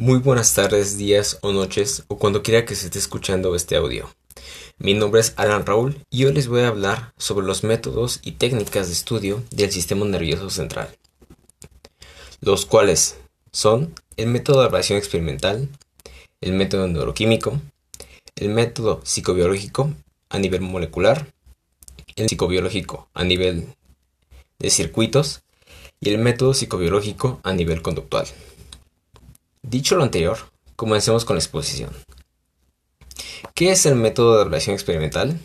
Muy buenas tardes, días o noches o cuando quiera que se esté escuchando este audio. Mi nombre es Alan Raúl y hoy les voy a hablar sobre los métodos y técnicas de estudio del sistema nervioso central, los cuales son el método de evaluación experimental, el método neuroquímico, el método psicobiológico a nivel molecular, el psicobiológico a nivel de circuitos y el método psicobiológico a nivel conductual. Dicho lo anterior, comencemos con la exposición. ¿Qué es el método de evaluación experimental?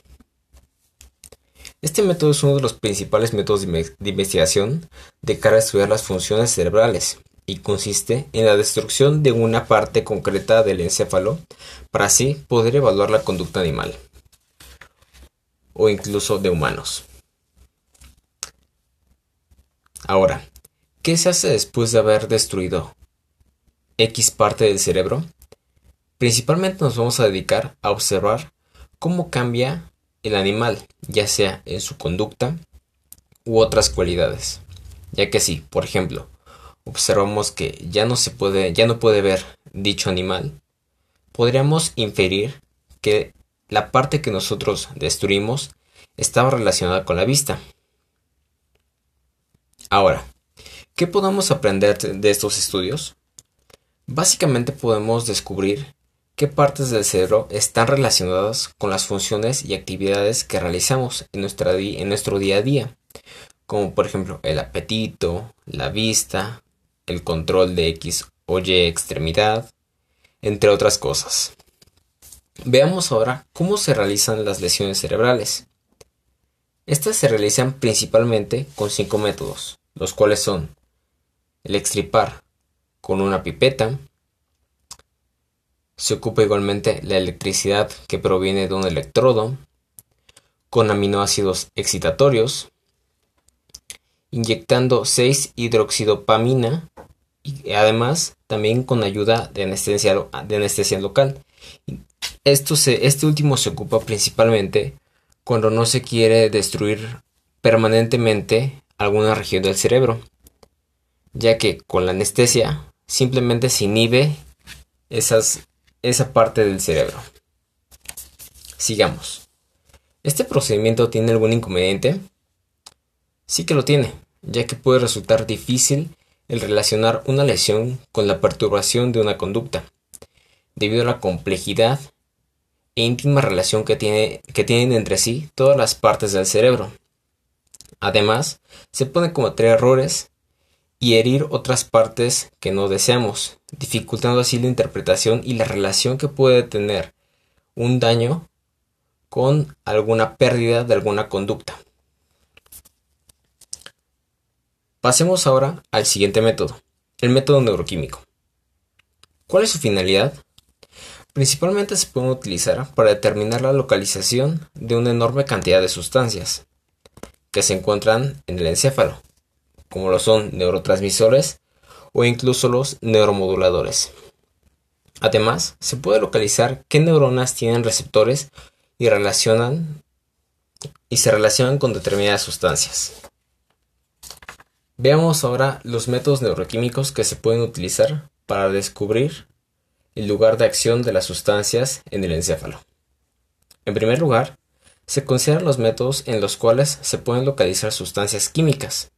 Este método es uno de los principales métodos de investigación de cara a estudiar las funciones cerebrales y consiste en la destrucción de una parte concreta del encéfalo para así poder evaluar la conducta animal o incluso de humanos. Ahora, ¿qué se hace después de haber destruido X parte del cerebro, principalmente nos vamos a dedicar a observar cómo cambia el animal, ya sea en su conducta u otras cualidades. Ya que si, por ejemplo, observamos que ya no se puede, ya no puede ver dicho animal, podríamos inferir que la parte que nosotros destruimos estaba relacionada con la vista. Ahora, ¿qué podemos aprender de estos estudios? Básicamente podemos descubrir qué partes del cerebro están relacionadas con las funciones y actividades que realizamos en, nuestro día a día, como por ejemplo el apetito, la vista, el control de X o Y extremidad, entre otras cosas. Veamos ahora cómo se realizan las lesiones cerebrales. Estas se realizan principalmente con cinco métodos, los cuales son el extripar, con una pipeta. Se ocupa igualmente la electricidad que proviene de un electrodo con aminoácidos excitatorios, inyectando 6-hidroxidopamina y además también con ayuda de anestesia, de anestesia local. Esto este último se ocupa principalmente cuando no se quiere destruir permanentemente alguna región del cerebro, ya que con la anestesia simplemente se inhibe esa parte del cerebro. Sigamos. ¿Este procedimiento tiene algún inconveniente? Sí que lo tiene, ya que puede resultar difícil el relacionar una lesión con la perturbación de una conducta, debido a la complejidad e íntima relación que, tiene, que tienen entre sí todas las partes del cerebro. Además, se pueden cometer errores y herir otras partes que no deseamos, dificultando así la interpretación y la relación que puede tener un daño con alguna pérdida de alguna conducta. Pasemos ahora al siguiente método, el método neuroquímico. ¿Cuál es su finalidad? Principalmente se puede utilizar para determinar la localización de una enorme cantidad de sustancias que se encuentran en el encéfalo, como lo son neurotransmisores o incluso los neuromoduladores. Además, se puede localizar qué neuronas tienen receptores y relacionan y se relacionan con determinadas sustancias. Veamos ahora los métodos neuroquímicos que se pueden utilizar para descubrir el lugar de acción de las sustancias en el encéfalo. En primer lugar, se consideran los métodos en los cuales se pueden localizar sustancias químicas,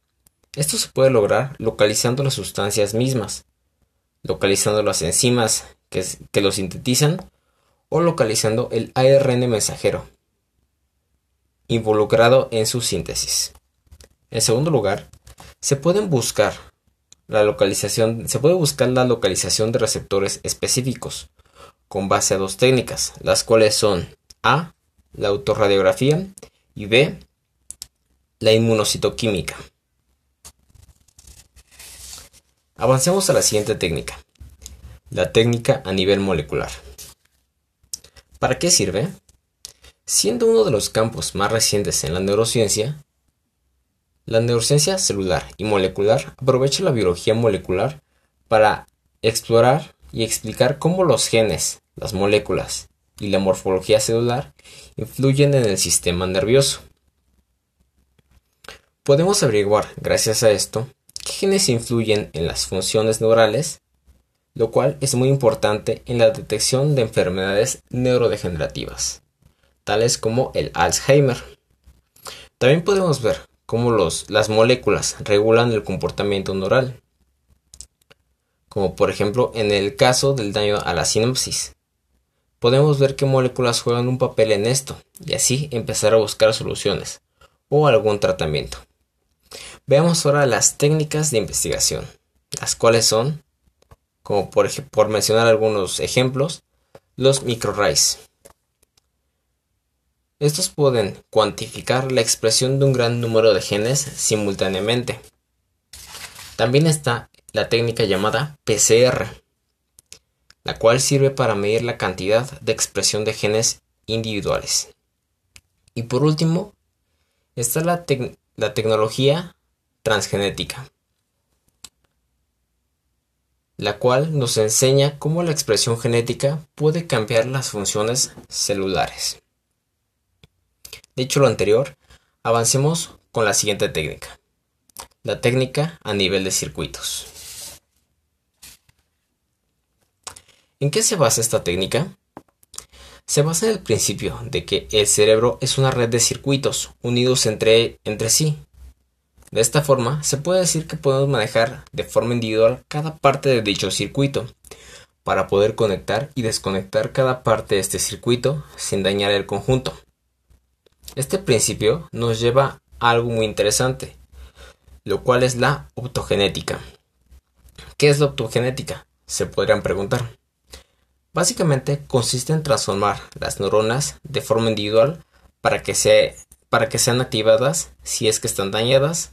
esto se puede lograr localizando las sustancias mismas, localizando las enzimas que, que lo sintetizan o localizando el ARN mensajero involucrado en su síntesis. En segundo lugar, se pueden buscar la localización, se puede buscar la localización de receptores específicos con base a dos técnicas, las cuales son A, la autorradiografía y B, la inmunocitoquímica. Avancemos a la siguiente técnica, la técnica a nivel molecular. ¿Para qué sirve? Siendo uno de los campos más recientes en la neurociencia, la neurociencia celular y molecular aprovecha la biología molecular para explorar y explicar cómo los genes, las moléculas y la morfología celular influyen en el sistema nervioso. Podemos averiguar, gracias a esto, ¿Qué genes influyen en las funciones neurales? lo cual es muy importante en la detección de enfermedades neurodegenerativas, tales como el Alzheimer. También podemos ver cómo las moléculas regulan el comportamiento neural, como por ejemplo en el caso del daño a la sinapsis. Podemos ver qué moléculas juegan un papel en esto y así empezar a buscar soluciones o algún tratamiento. Veamos ahora las técnicas de investigación, las cuales son como por, por mencionar algunos ejemplos, los microarrays. Estos pueden cuantificar la expresión de un gran número de genes simultáneamente. También está la técnica llamada PCR, la cual sirve para medir la cantidad de expresión de genes individuales. Y por último, está la, la tecnología transgenética, la cual nos enseña cómo la expresión genética puede cambiar las funciones celulares. Dicho lo anterior, avancemos con la siguiente técnica, la técnica a nivel de circuitos. ¿En qué se basa esta técnica? Se basa en el principio de que el cerebro es una red de circuitos unidos entre, entre sí, de esta forma, se puede decir que podemos manejar de forma individual cada parte de dicho circuito, para poder conectar y desconectar cada parte de este circuito sin dañar el conjunto. Este principio nos lleva a algo muy interesante, lo cual es la optogenética. ¿Qué es la optogenética? Se podrían preguntar. Básicamente consiste en transformar las neuronas de forma individual para que, para que sean activadas si es que están dañadas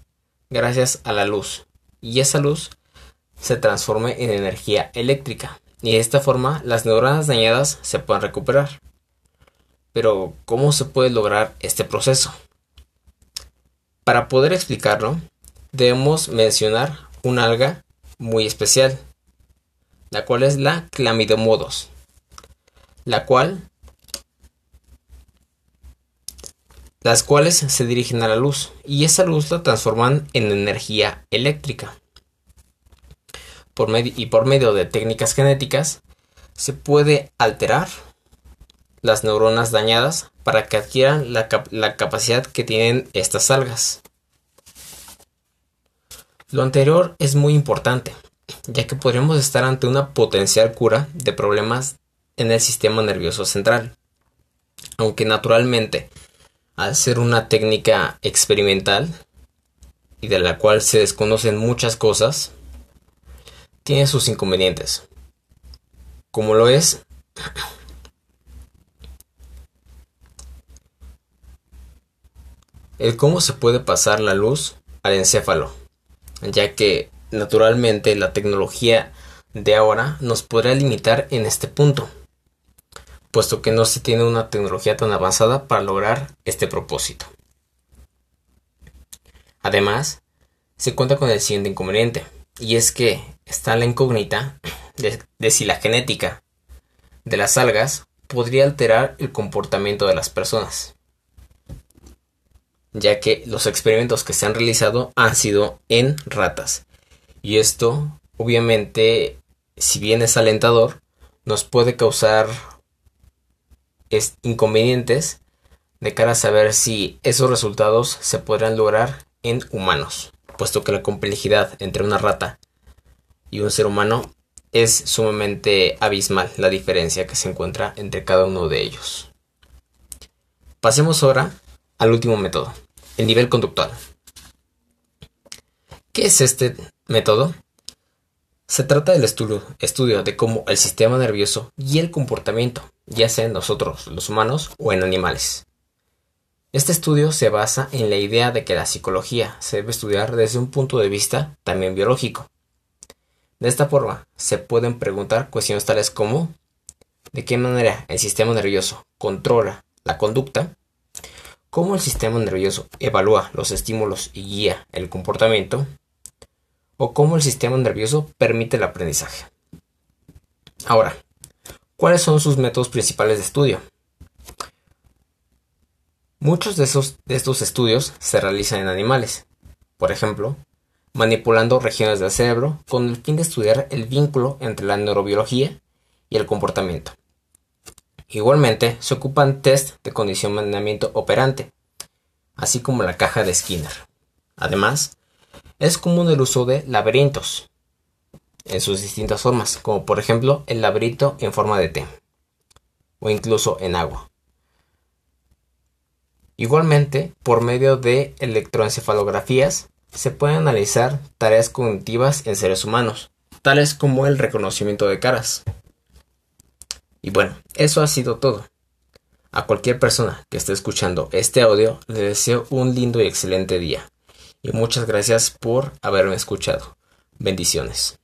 gracias a la luz y esa luz se transforme en energía eléctrica y de esta forma las neuronas dañadas se pueden recuperar. Pero, ¿cómo se puede lograr este proceso? Para poder explicarlo, debemos mencionar una alga muy especial, la cual es la clamidomodos, la cual las cuales se dirigen a la luz y esa luz la transforman en energía eléctrica. Y por medio de técnicas genéticas se puede alterar las neuronas dañadas para que adquieran la capacidad que tienen estas algas. Lo anterior es muy importante, ya que podríamos estar ante una potencial cura de problemas en el sistema nervioso central. Aunque naturalmente al ser una técnica experimental y de la cual se desconocen muchas cosas, tiene sus inconvenientes. Como lo es el cómo se puede pasar la luz al encéfalo, ya que naturalmente la tecnología de ahora nos podrá limitar en este punto puesto que no se tiene una tecnología tan avanzada para lograr este propósito. Además, se cuenta con el siguiente inconveniente, y es que está la incógnita de, si la genética de las algas podría alterar el comportamiento de las personas, ya que los experimentos que se han realizado han sido en ratas, y esto obviamente, si bien es alentador, nos puede causar inconvenientes de cara a saber si esos resultados se podrán lograr en humanos, puesto que la complejidad entre una rata y un ser humano es sumamente abismal la diferencia que se encuentra entre cada uno de ellos. Pasemos ahora al último método, el nivel conductual. ¿Qué es este método? Se trata del estudio, de cómo el sistema nervioso y el comportamiento, ya sea en nosotros, los humanos, o en animales. Este estudio se basa en la idea de que la psicología se debe estudiar desde un punto de vista también biológico. De esta forma, se pueden preguntar cuestiones tales como de qué manera el sistema nervioso controla la conducta, cómo el sistema nervioso evalúa los estímulos y guía el comportamiento, o cómo el sistema nervioso permite el aprendizaje. Ahora, ¿cuáles son sus métodos principales de estudio? Muchos de, esos, de estos estudios se realizan en animales. Por ejemplo, manipulando regiones del cerebro con el fin de estudiar el vínculo entre la neurobiología y el comportamiento. Igualmente, se ocupan test de condicionamiento operante, así como la caja de Skinner. Además, es común el uso de laberintos en sus distintas formas, como por ejemplo el laberinto en forma de T, o incluso en agua. Igualmente, por medio de electroencefalografías, se pueden analizar tareas cognitivas en seres humanos, tales como el reconocimiento de caras. Y bueno, eso ha sido todo. A cualquier persona que esté escuchando este audio le deseo un lindo y excelente día. Y muchas gracias por haberme escuchado. Bendiciones.